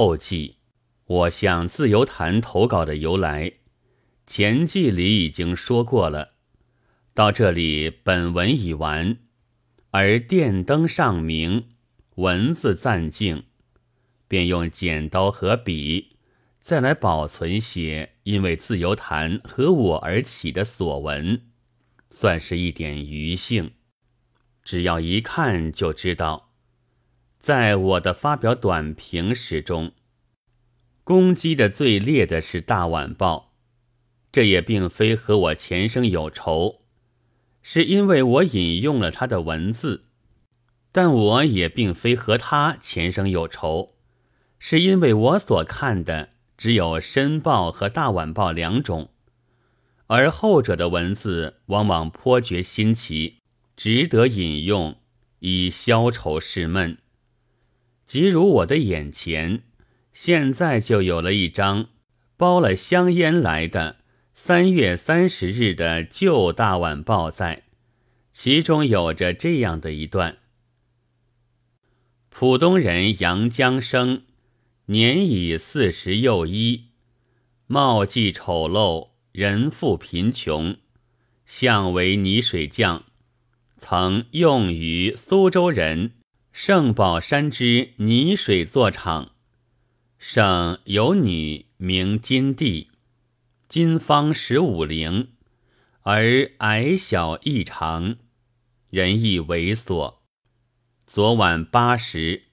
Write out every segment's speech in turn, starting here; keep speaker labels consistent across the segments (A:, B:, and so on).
A: 后记，我向自由坛投稿的由来，前记里已经说过了。到这里，本文已完，而电灯上明，文字暂静，便用剪刀和笔，再来保存些因为自由坛和我而起的所闻，算是一点余兴。只要一看就知道。在我的发表短评时中，攻击的最烈的是《大晚报》，这也并非和我前生有仇，是因为我引用了他的文字；但我也并非和他前生有仇，是因为我所看的只有《申报》和《大晚报》两种，而后者的文字往往颇觉新奇，值得引用，以消愁释闷。即如我的眼前，现在就有了一张包了香烟来的三月三十日的旧大晚报在，其中有着这样的一段：浦东人杨江生，年已四十又一，貌既丑陋，人富贫穷，相为泥水匠，曾用于苏州人。圣宝山之泥水作场，圣有女名金帝，金方十五龄，而矮小异常，人亦猥琐。昨晚八时，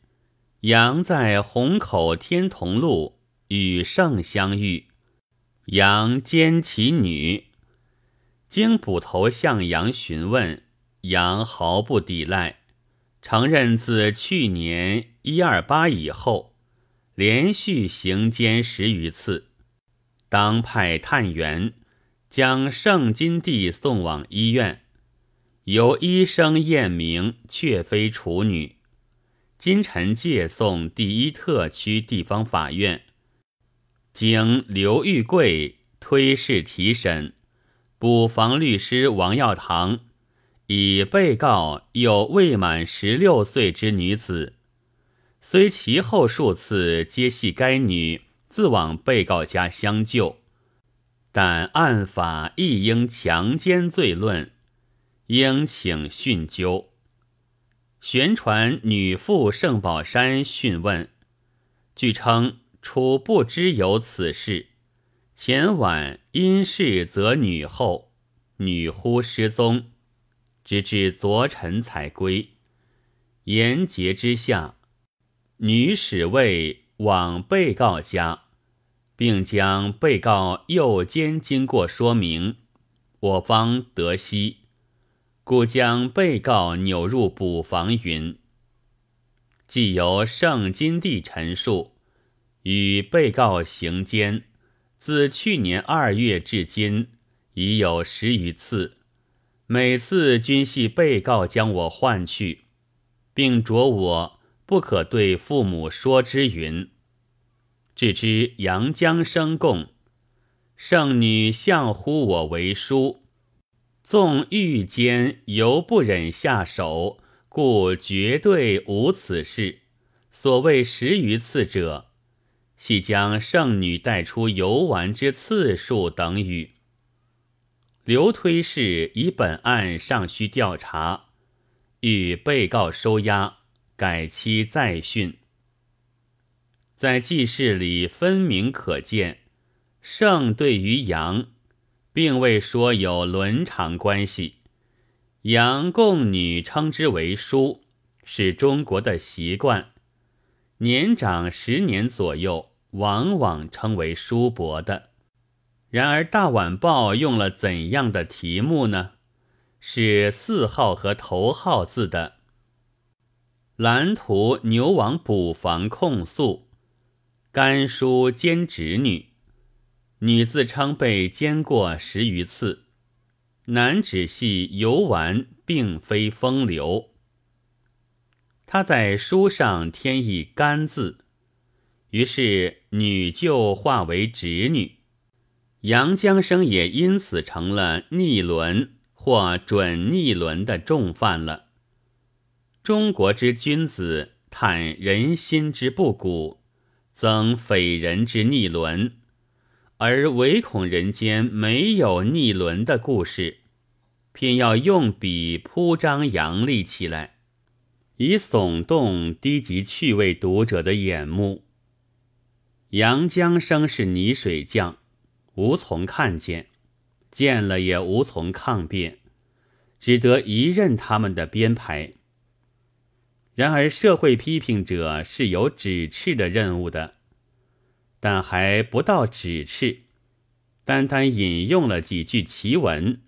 A: 杨在虹口天同路与圣相遇，杨兼其女，经捕头向杨询问，杨毫不抵赖。承认自去年一二八以后，连续行奸十余次，当派探员将圣金帝送往医院，由医生验明确非处女。今晨借送第一特区地方法院，经刘玉贵推事提审，补防律师王耀堂。以被告有未满十六岁之女子，虽其后数次皆系该女自往被告家相救，但案法亦应强奸罪论，应请讯究。旋传女父盛宝山讯问，据称楚不知有此事，前晚因事则女后，女忽失踪。直至昨晨才归，言结之下，女使卫往被告家，并将被告诱奸经过说明，我方得悉，故将被告扭入补房云。既由圣金帝陈述，与被告行奸，自去年二月至今已有十余次。每次均系被告将我唤去，并着我不可对父母说之云。至知阳江生供，圣女相呼我为叔，纵欲奸犹不忍下手，故绝对无此事。所谓十余次者，系将圣女带出游玩之次数等语。刘推事以本案尚需调查，欲被告收押，改期再讯。在记事里分明可见，圣对于杨，并未说有伦常关系。杨供女称之为叔，是中国的习惯。年长十年左右，往往称为叔伯的。然而，《大晚报》用了怎样的题目呢？是四号和头号字的。蓝图牛王补房控诉，甘叔奸侄女，女自称被奸过十余次，男只系游玩，并非风流。他在书上添一“甘”字，于是女就化为侄女。杨江生也因此成了逆伦或准逆伦的重犯了。中国之君子，叹人心之不古，增匪人之逆伦，而唯恐人间没有逆伦的故事，偏要用笔铺张扬丽起来，以耸动低级趣味读者的眼目。杨江生是泥水匠，无从看见，见了也无从抗辩，只得一任他们的编排。然而社会批评者是有指斥的任务的，但还不到指斥，单单引用了几句奇文，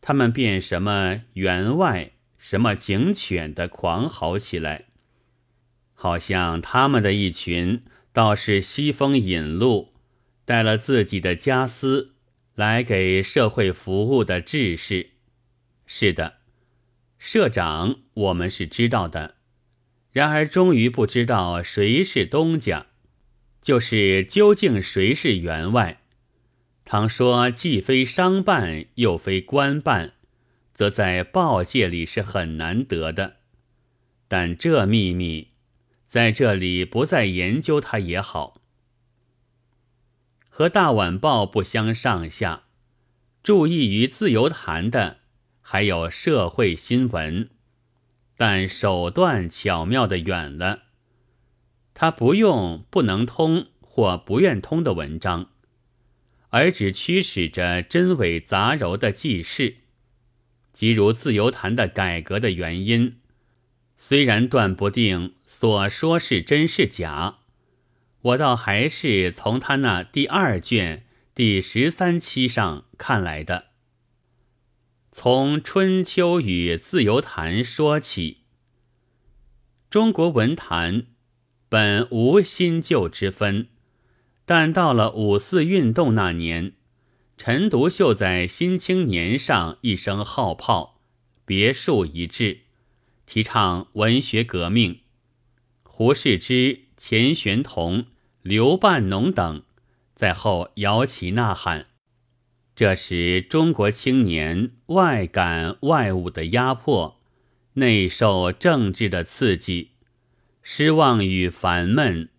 A: 他们便什么员外、什么警犬的狂嚎起来，好像他们的一群。倒是西风引路，带了自己的家私来给社会服务的志士。是的，社长我们是知道的，然而终于不知道谁是东家，就是究竟谁是员外。倘说既非商办又非官办，则在报界里是很难得的。但这秘密。在这里不再研究它也好。和《大晚报》不相上下，注意于自由谈的还有社会新闻，但手段巧妙的远了。他不用不能通或不愿通的文章，而只驱使着真伪杂糅的记事，即如自由谈的改革的原因。虽然断不定所说是真是假，我倒还是从他那第二卷第十三期上看来的。从《春秋与自由谈》说起，中国文坛本无新旧之分，但到了五四运动那年，陈独秀在《新青年》上一声号炮，别树一帜。提倡文学革命，胡适之、钱玄同、刘半农等在后摇旗呐喊。这时，中国青年外感外物的压迫，内受政治的刺激，失望与烦闷，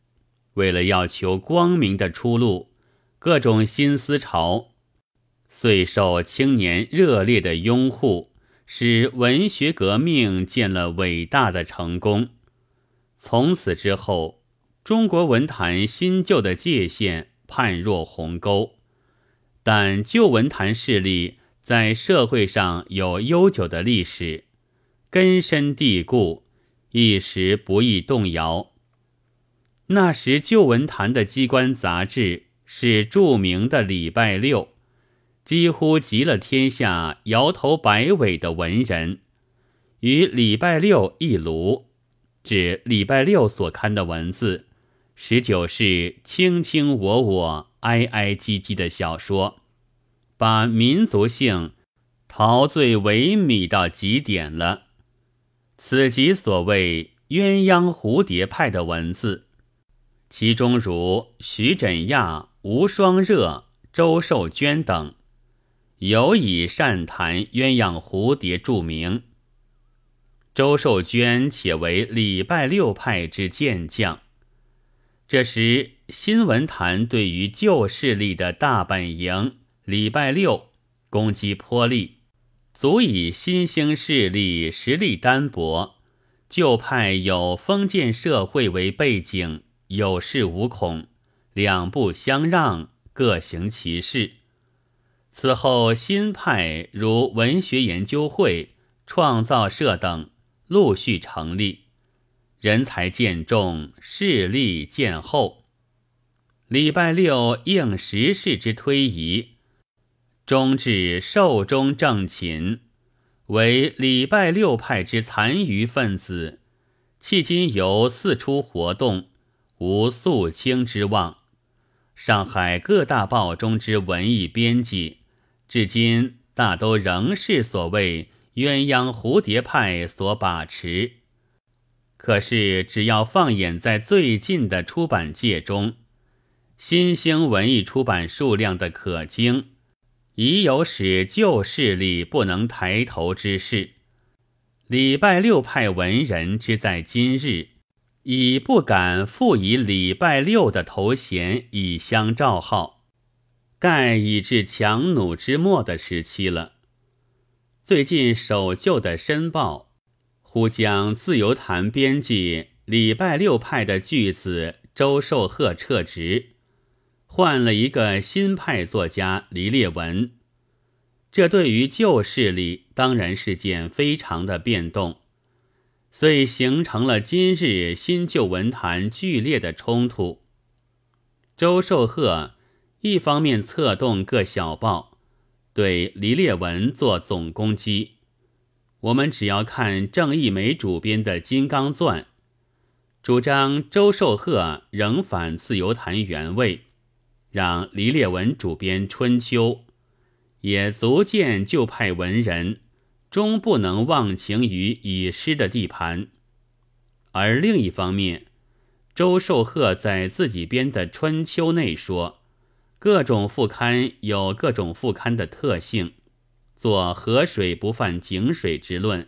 A: 为了要求光明的出路，各种新思潮，遂受青年热烈的拥护。使文学革命见了伟大的成功。从此之后，中国文坛新旧的界限判若鸿沟。但旧文坛势力在社会上有悠久的历史，根深蒂固，一时不易动摇。那时旧文坛的机关杂志是著名的《礼拜六》。几乎集了天下摇头摆尾的文人，与礼拜六一炉，指礼拜六所刊的文字，十九是卿卿我我、哀哀唧唧的小说，把民族性陶醉萎靡到极点了。此即所谓鸳鸯蝴蝶派的文字，其中如徐枕亚、吴双热、周寿娟等。尤以善谈鸳鸯蝴蝶著名。周寿娟且为礼拜六派之健将。这时新闻坛对于旧势力的大本营礼拜六攻击颇厉，足以新兴势力实力单薄，旧派有封建社会为背景，有恃无恐，两不相让，各行其事。此后，新派如文学研究会、创造社等陆续成立，人才渐重，势力渐厚。礼拜六应时势之推移，终至寿终正寝，为礼拜六派之残余分子，迄今犹四处活动，无肃清之望。上海各大报中之文艺编辑。至今大都仍是所谓鸳鸯蝴蝶派所把持。可是，只要放眼在最近的出版界中，新兴文艺出版数量的可惊，已有使旧势力不能抬头之势。礼拜六派文人之在今日，已不敢复以礼拜六的头衔以相照号，盖已至强弩之末的时期了。最近守旧的《申报》，忽将自由坛编辑礼拜六派的句子周寿鹤撤职，换了一个新派作家黎烈文。这对于旧势力当然是件非常的变动。所以形成了今日新旧文坛剧烈的冲突。周寿鹤一方面策动各小报对黎烈文做总攻击，我们只要看郑义梅主编的《金刚钻》，主张周寿鹤仍反自由坛原位，让黎烈文主编《春秋》，也足见旧派文人。终不能忘情于已失的地盘，而另一方面，周寿鹤在自己编的《春秋》内说，各种副刊有各种副刊的特性，做河水不犯井水之论，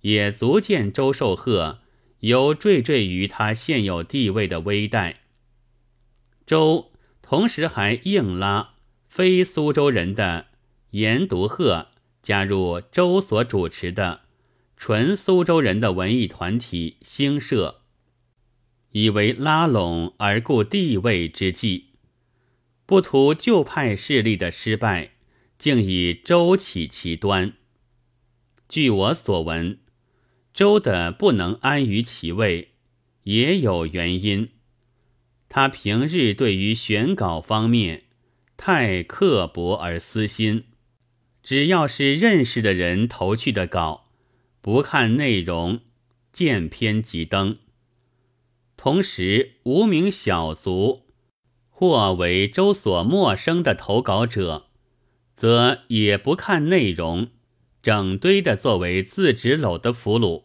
A: 也足见周寿鹤有惴惴于他现有地位的微待。周同时还硬拉非苏州人的严独鹤。加入周所主持的纯苏州人的文艺团体兴社，以为拉拢而固地位之计，不图旧派势力的失败，竟以周起其端。据我所闻，周的不能安于其位，也有原因。他平日对于选稿方面太刻薄而私心。只要是认识的人投去的稿，不看内容，见篇即登。同时，无名小卒或为周所陌生的投稿者，则也不看内容，整堆的作为自纸篓的俘虏。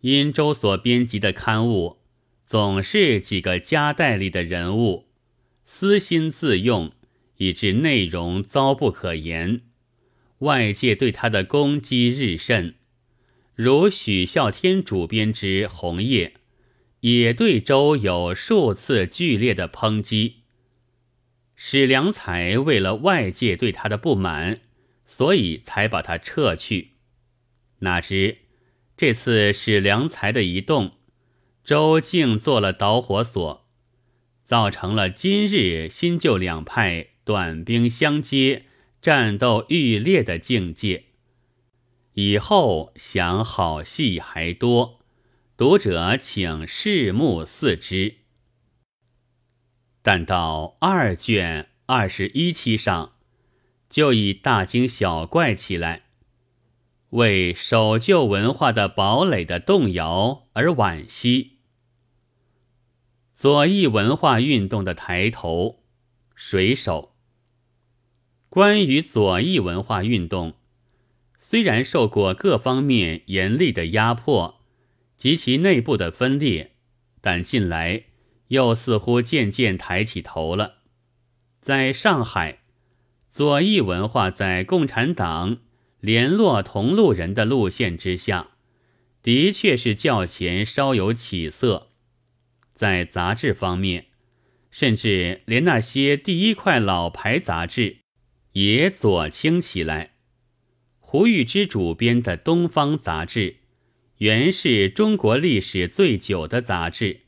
A: 因周所编辑的刊物总是几个家代里的人物，私心自用，以致内容糟不可言。外界对他的攻击日甚，如许孝天主编之《红叶》，也对周有数次剧烈的抨击。史良才为了外界对他的不满，所以才把他撤去。哪知这次史良才的一动，周竟做了导火索，造成了今日新旧两派短兵相接。战斗愈烈的境界，以后想好戏还多，读者请拭目四之。但到二卷二十一期上，就已大惊小怪起来，为守旧文化的堡垒的动摇而惋惜。左翼文化运动的抬头，水手。关于左翼文化运动，虽然受过各方面严厉的压迫及其内部的分裂，但近来又似乎渐渐抬起头了。在上海，左翼文化在共产党联络同路人的路线之下，的确是较前稍有起色。在杂志方面，甚至连那些第一块老牌杂志。也左倾起来。胡玉芝主编的《东方》杂志，原是中国历史最久的杂志，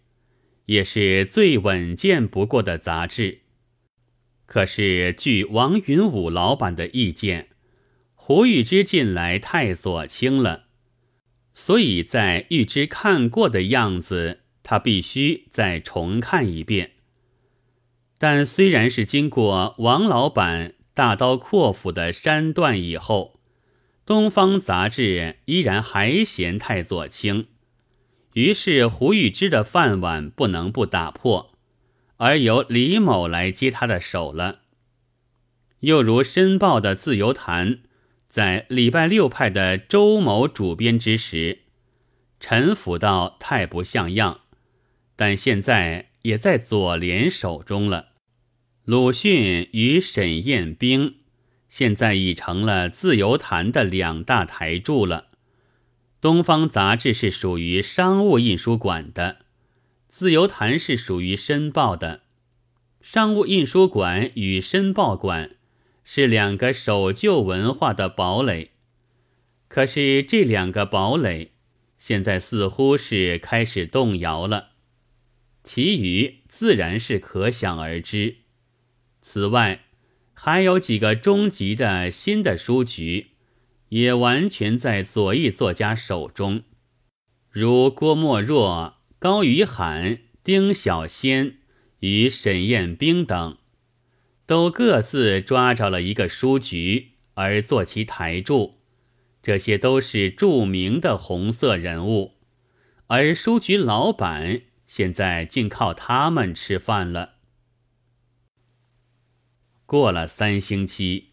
A: 也是最稳健不过的杂志。可是，据王云武老板的意见，胡玉芝近来太左倾了，所以在玉芝看过的样子，他必须再重看一遍。但虽然是经过王老板。大刀阔斧的删断以后，《东方》杂志依然还嫌太左倾，于是胡玉芝的饭碗不能不打破，而由李某来接他的手了。又如《申报》的自由谈，在礼拜六派的周某主编之时，陈腐到太不像样，但现在也在左联手中了。鲁迅与沈雁冰，现在已成了自由坛的两大台柱了。东方杂志是属于商务印书馆的，自由谈是属于申报的。商务印书馆与申报馆是两个守旧文化的堡垒，可是这两个堡垒现在似乎是开始动摇了。其余自然是可想而知。此外，还有几个中级的新的书局，也完全在左翼作家手中，如郭沫若、高于罕、丁小仙。与沈彦冰等，都各自抓着了一个书局而做其台柱，这些都是著名的红色人物，而书局老板现在竟靠他们吃饭了。过了三星期，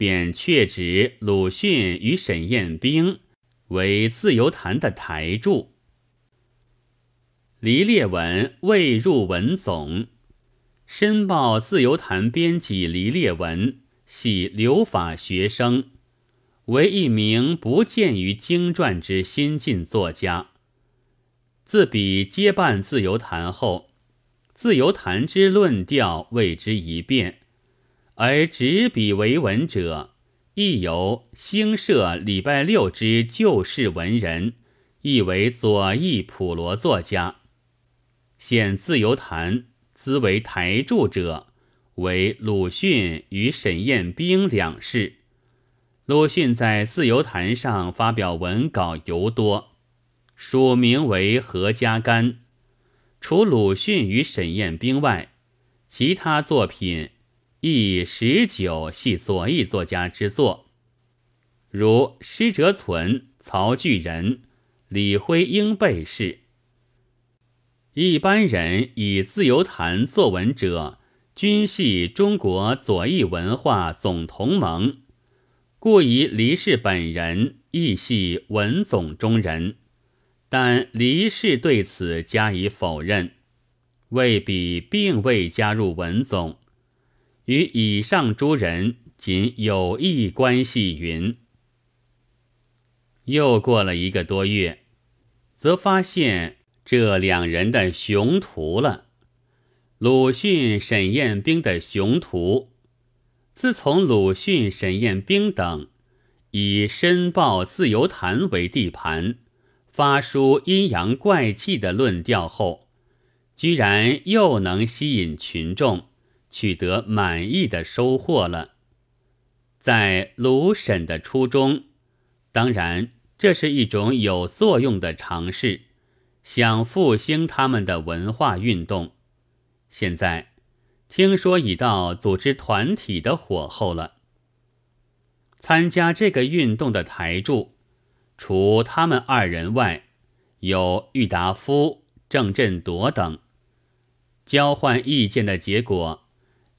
A: 便确指鲁迅与沈彦冰为自由坛的台柱。黎烈文未入文总，申报自由坛编辑黎烈文系留法学生，为一名不见于经传之新晋作家。自彼接办自由坛后，自由坛之论调为之一变，而执笔为文者，亦由兴社礼拜六之旧世文人，亦为左翼普罗作家。现自由坛兹为台柱者，为鲁迅与沈彦冰两世。鲁迅在自由坛上发表文稿尤多，署名为何家干。除鲁迅与沈彦冰外，其他作品亦十九系左翼作家之作，如施哲存、曹巨人、李辉英辈是。一般人以自由谈作文者，均系中国左翼文化总同盟，故以黎氏本人亦系文总中人。但黎氏对此加以否认，未必并未加入文总，与以上诸人仅有益关系。云。又过了一个多月，则发现。这两人的雄图了，鲁迅、沈彦兵的雄图。自从鲁迅、沈彦兵等以《申报》《自由谈》为地盘，发出阴阳怪气的论调后，居然又能吸引群众，取得满意的收获了。在鲁沈的初衷，当然这是一种有作用的尝试。想复兴他们的文化运动，现在听说已到组织团体的火候了。参加这个运动的台柱，除他们二人外，有郁达夫、郑振铎等。交换意见的结果，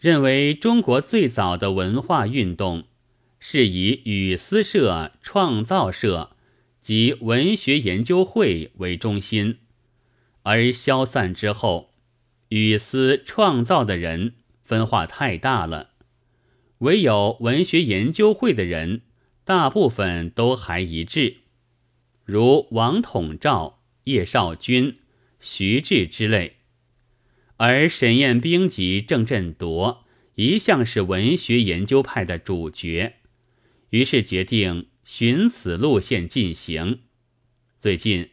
A: 认为中国最早的文化运动是以语丝社、创造社。及文学研究会为中心，而消散之后，语思创造的人分化太大了，唯有文学研究会的人大部分都还一致，如王统照、叶绍钧、徐志之类，而沈彦冰及郑振铎一向是文学研究派的主角，于是决定。循此路线进行，最近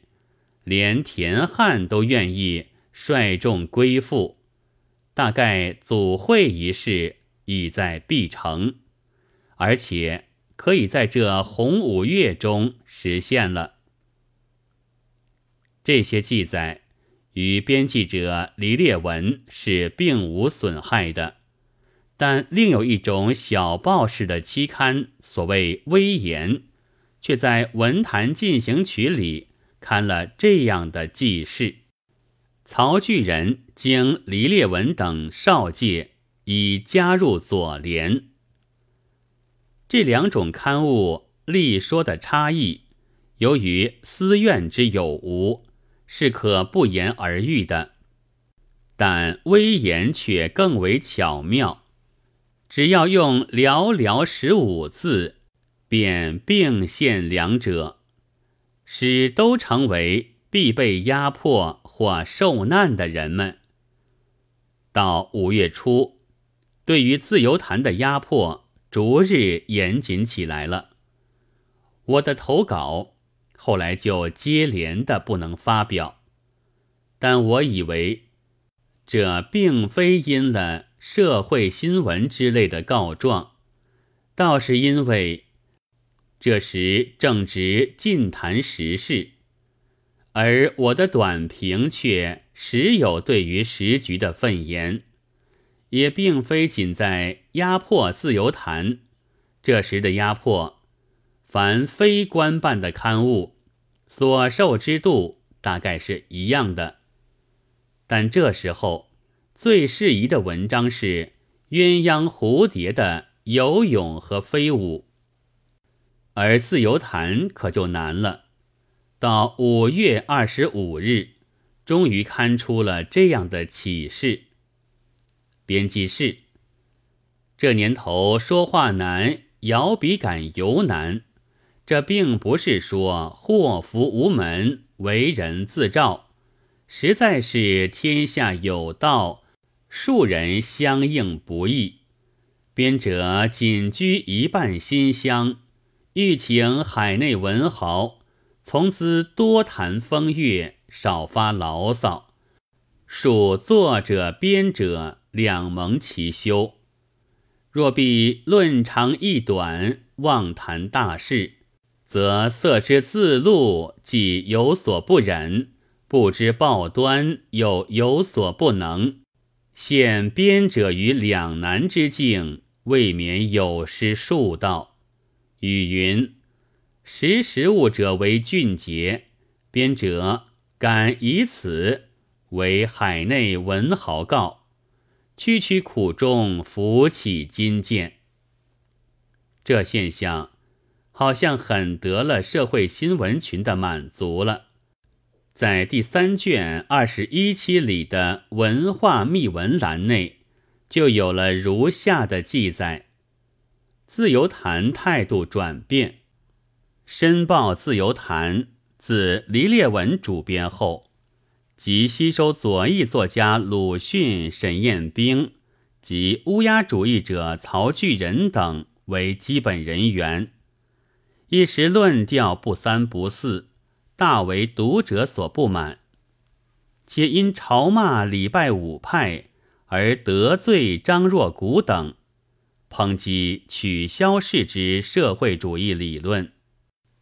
A: 连田汉都愿意率众归附，大概组会一事已在必成，而且可以在这红五月中实现了。这些记载与编辑者黎烈文是并无损害的，但另有一种小报式的期刊，所谓微言。却在《文坛进行曲》里刊了这样的记事：曹巨人经黎烈文等少介，已加入左联。这两种刊物立说的差异，由于私怨之有无，是可不言而喻的；但微言却更为巧妙，只要用寥寥十五字。便并现两者，使都成为必被压迫或受难的人们。到五月初，对于自由谈的压迫逐日严谨起来了。我的投稿后来就接连的不能发表，但我以为这并非因了社会新闻之类的告状，倒是因为这时正值禁谈时事，而我的短评却。时有对于时局的愤言，也并非仅在压迫自由谈。这时的压迫，凡非官办的刊物所受之度，大概是一样的。但这时候最适宜的文章是鸳鸯蝴蝶的游泳和飞舞，而自由谈可就难了。到五月二十五日。终于刊出了这样的启示。编辑室，这年头说话难，摇笔杆尤难。这并不是说祸福无门，为人自照，实在是天下有道，庶人相应不易。编者仅居一半新乡，欲请海内文豪，从兹多谈风月。少发牢骚，属作者编者两蒙其修。若必论长义短，妄谈大事，则色之自录既有所不忍，不知报端又有所不能，陷编者于两难之境，未免有失数道。语云：识时务者为俊杰，编者。敢以此为海内文豪告，区区苦衷浮起金剑。这现象好像很得了社会新闻群的满足了。在第三卷二十一期里的文化秘闻栏内，就有了如下的记载：自由谈态度转变，申报自由谈。自黎烈文主编后，即吸收左翼作家鲁迅、沈雁冰及乌鸦主义者曹巨人等为基本人员，一时论调不三不四，大为读者所不满，且因嘲骂礼拜五派而得罪张若谷等，抨击取消世之社会主义理论。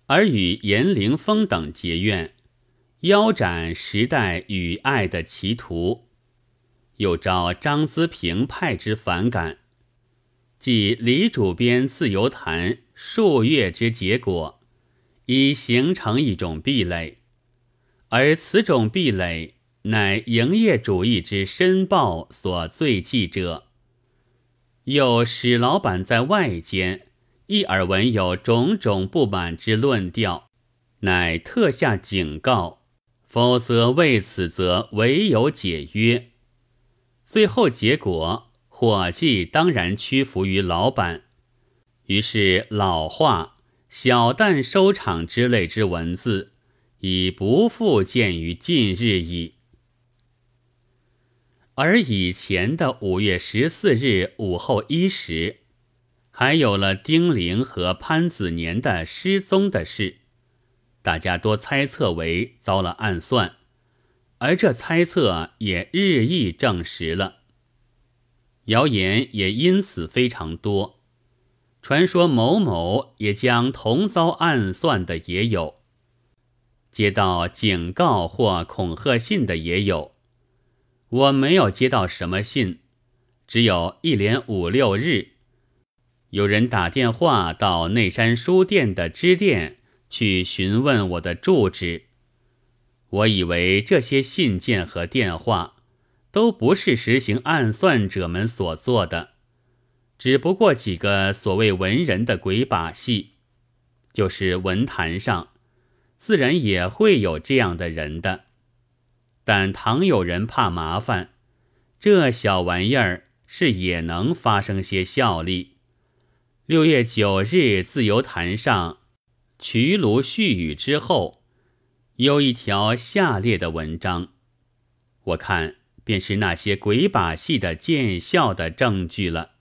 A: 而与严凌风等结怨，腰斩时代与爱的歧途，又招张资平派之反感，即李主编自由谈数月之结果，已形成一种壁垒，而此种壁垒乃营业主义之申报所罪忌者，又使老板在外间。一耳闻有种种不满之论调，乃特下警告，否则为此则唯有解约。最后结果，伙计当然屈服于老板。于是老话“小旦收场”之类之文字，已不复见于近日矣。而以前的五月十四日午后一时。还有了丁玲和潘子年的失踪的事，大家多猜测为遭了暗算，而这猜测也日益证实了。谣言也因此非常多，传说某某也将同遭暗算的也有，接到警告或恐吓信的也有。我没有接到什么信，只有一连五六日。有人打电话到内山书店的支店去询问我的住址，我以为这些信件和电话都不是实行暗算者们所做的，只不过几个所谓文人的鬼把戏，就是文坛上自然也会有这样的人的，但倘有人怕麻烦，这小玩意儿是也能发生些效力。六月九日，自由坛上，渠庐絮语之后，有一条下列的文章，我看便是那些鬼把戏的见效的证据了。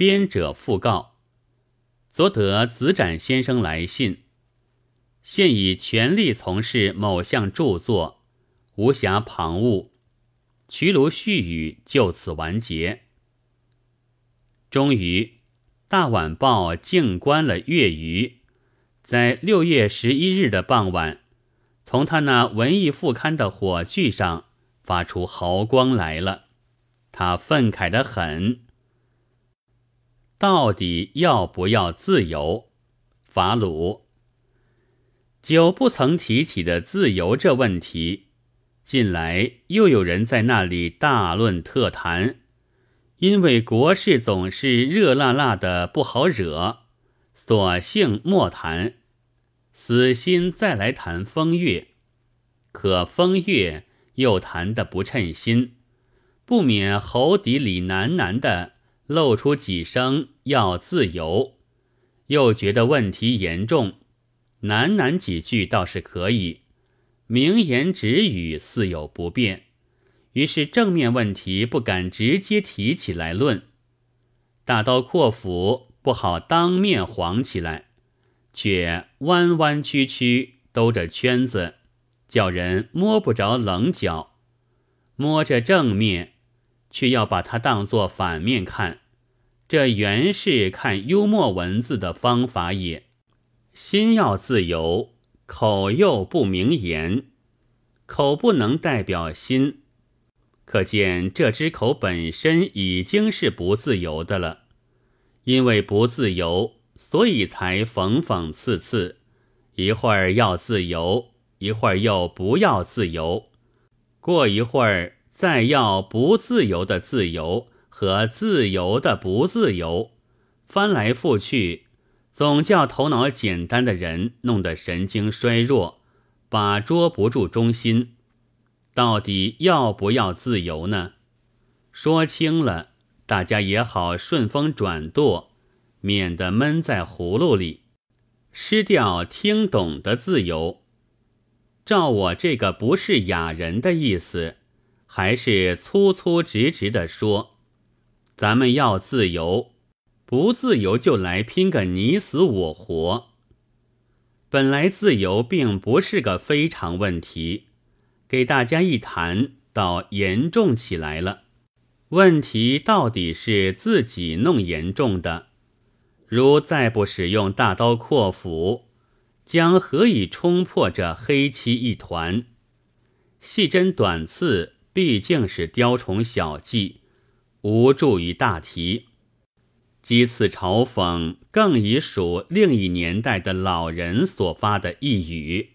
A: 编者复告：昨得子展先生来信，现已全力从事某项著作，无暇旁骛。渠庐絮语就此完结。终于，《大晚报》静观了月余。在六月十一日的傍晚，从他那文艺副刊的火炬上发出豪光来了。他愤慨的很。到底要不要自由？法鲁久不曾提起的自由这问题，近来又有人在那里大论特谈，因为国事总是热辣辣的不好惹，索性莫谈。死心再来谈风月，可风月又谈得不称心，不免喉底里喃喃的露出几声要自由，又觉得问题严重，喃喃几句倒是可以，明言直语似有不便，于是正面问题不敢直接提起来论，大刀阔斧不好当面晃起来。却弯弯曲曲兜着圈子，叫人摸不着棱角；摸着正面，却要把它当作反面看。这原是看幽默文字的方法也。心要自由，口又不明言，口不能代表心，可见这只口本身已经是不自由的了。因为不自由。所以才讽讽刺刺，一会儿要自由，一会儿又不要自由，过一会儿再要不自由的自由和自由的不自由，翻来覆去，总叫头脑简单的人弄得神经衰弱，把捉不住中心。到底要不要自由呢？说清了，大家也好顺风转舵。免得闷在葫芦里，失掉听懂的自由。照我这个不是雅人的意思，还是粗粗直直的说：咱们要自由，不自由就来拼个你死我活。本来自由并不是个非常问题，给大家一谈，倒严重起来了。问题到底是自己弄严重的。如再不使用大刀阔斧，将何以冲破这黑漆一团？细针短刺毕竟是雕虫小技，无助于大题。几次嘲讽更已属另一年代的老人所发的一语。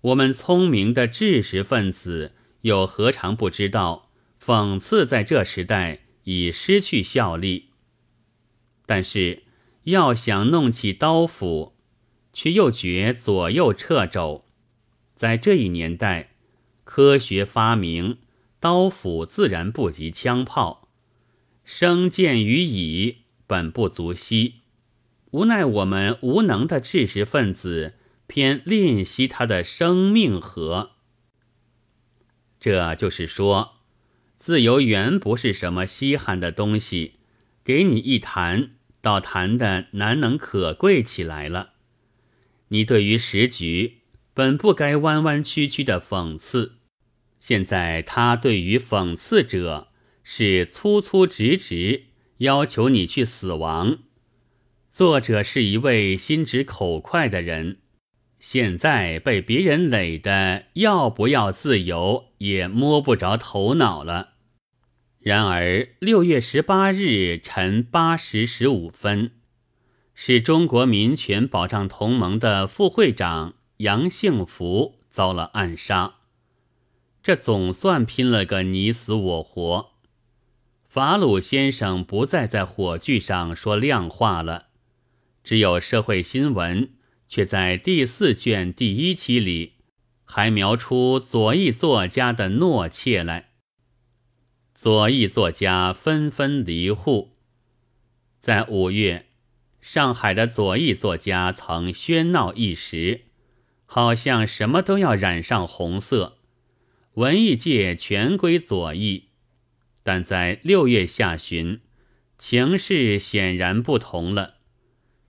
A: 我们聪明的知识分子又何尝不知道，讽刺在这时代已失去效力。但是，要想弄起刀斧，却又觉左右掣肘。在这一年代，科学发明，刀斧自然不及枪炮，生见于蚁本不足惜。无奈我们无能的知识分子，偏吝惜他的生命和。这就是说，自由原不是什么稀罕的东西。给你一谈，倒谈的难能可贵起来了。你对于时局本不该弯弯曲曲的讽刺，现在他对于讽刺者是粗粗直直，要求你去死亡。作者是一位心直口快的人，现在被别人累得要不要自由也摸不着头脑了。然而，六月十八日晨八时十五分，是中国民权保障同盟的副会长杨幸福遭了暗杀。这总算拼了个你死我活。法鲁先生不再在火炬上说亮话了，只有社会新闻却在第四卷第一期里，还描出左翼作家的懦怯来。左翼作家纷纷离沪。在五月，上海的左翼作家曾喧闹一时，好像什么都要染上红色。文艺界全归左翼，但在六月下旬，情势显然不同了。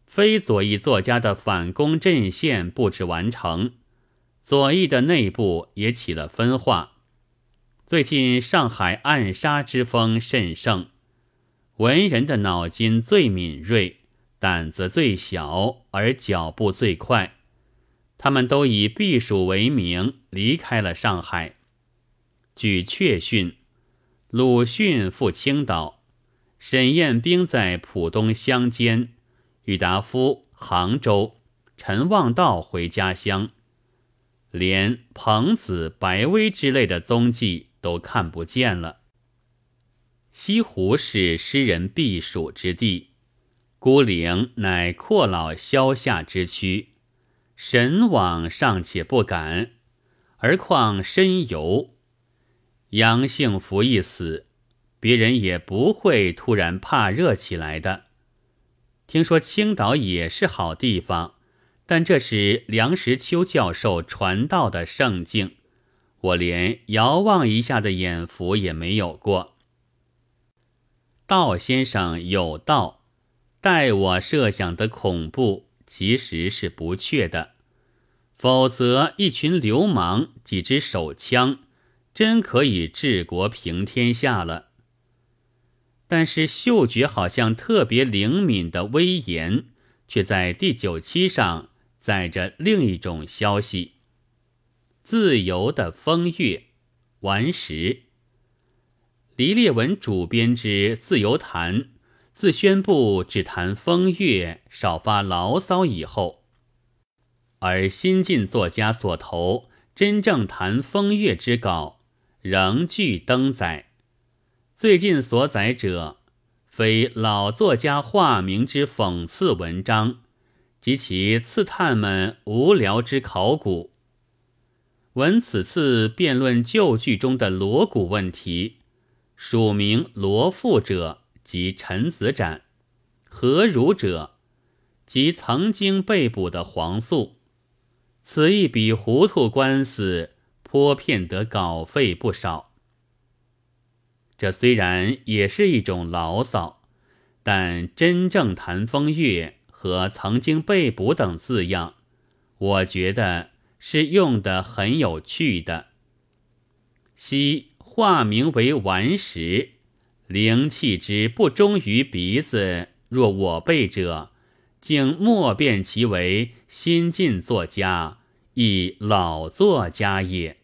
A: 非左翼作家的反攻阵线布置完成，左翼的内部也起了分化。最近上海暗杀之风甚盛，文人的脑筋最敏锐，胆子最小，而脚步最快。他们都以避暑为名离开了上海。据确讯，鲁迅赴青岛，沈雁冰在浦东乡间，郁达夫杭州，陈望道回家乡，连彭子、白薇之类的踪迹。都看不见了。西湖是诗人避暑之地，孤岭乃阔老消夏之区，神往尚且不敢，而况深游？杨幸福一死，别人也不会突然怕热起来的。听说青岛也是好地方，但这是梁实秋教授传道的圣境。我连遥望一下的眼福也没有过。道先生有道，待我设想的恐怖其实是不确的，否则一群流氓几支手枪，真可以治国平天下了。但是嗅觉好像特别灵敏的威严，却在第九期上载着另一种消息。自由的风月，顽石。黎烈文主编之《自由谈》，自宣布只谈风月，少发牢骚以后，而新晋作家所投真正谈风月之稿，仍具登载。最近所载者，非老作家化名之讽刺文章，及其刺探们无聊之考古。闻此次辩论旧剧中的锣鼓问题，署名罗富者即陈子展，何如者即曾经被捕的黄素。此一笔糊涂官司，颇骗得稿费不少。这虽然也是一种牢骚，但真正谈风月和曾经被捕等字样，我觉得。是用的很有趣的。昔化名为顽石，灵气之不忠于鼻子，若我辈者，竟莫辨其为新晋作家，亦老作家也。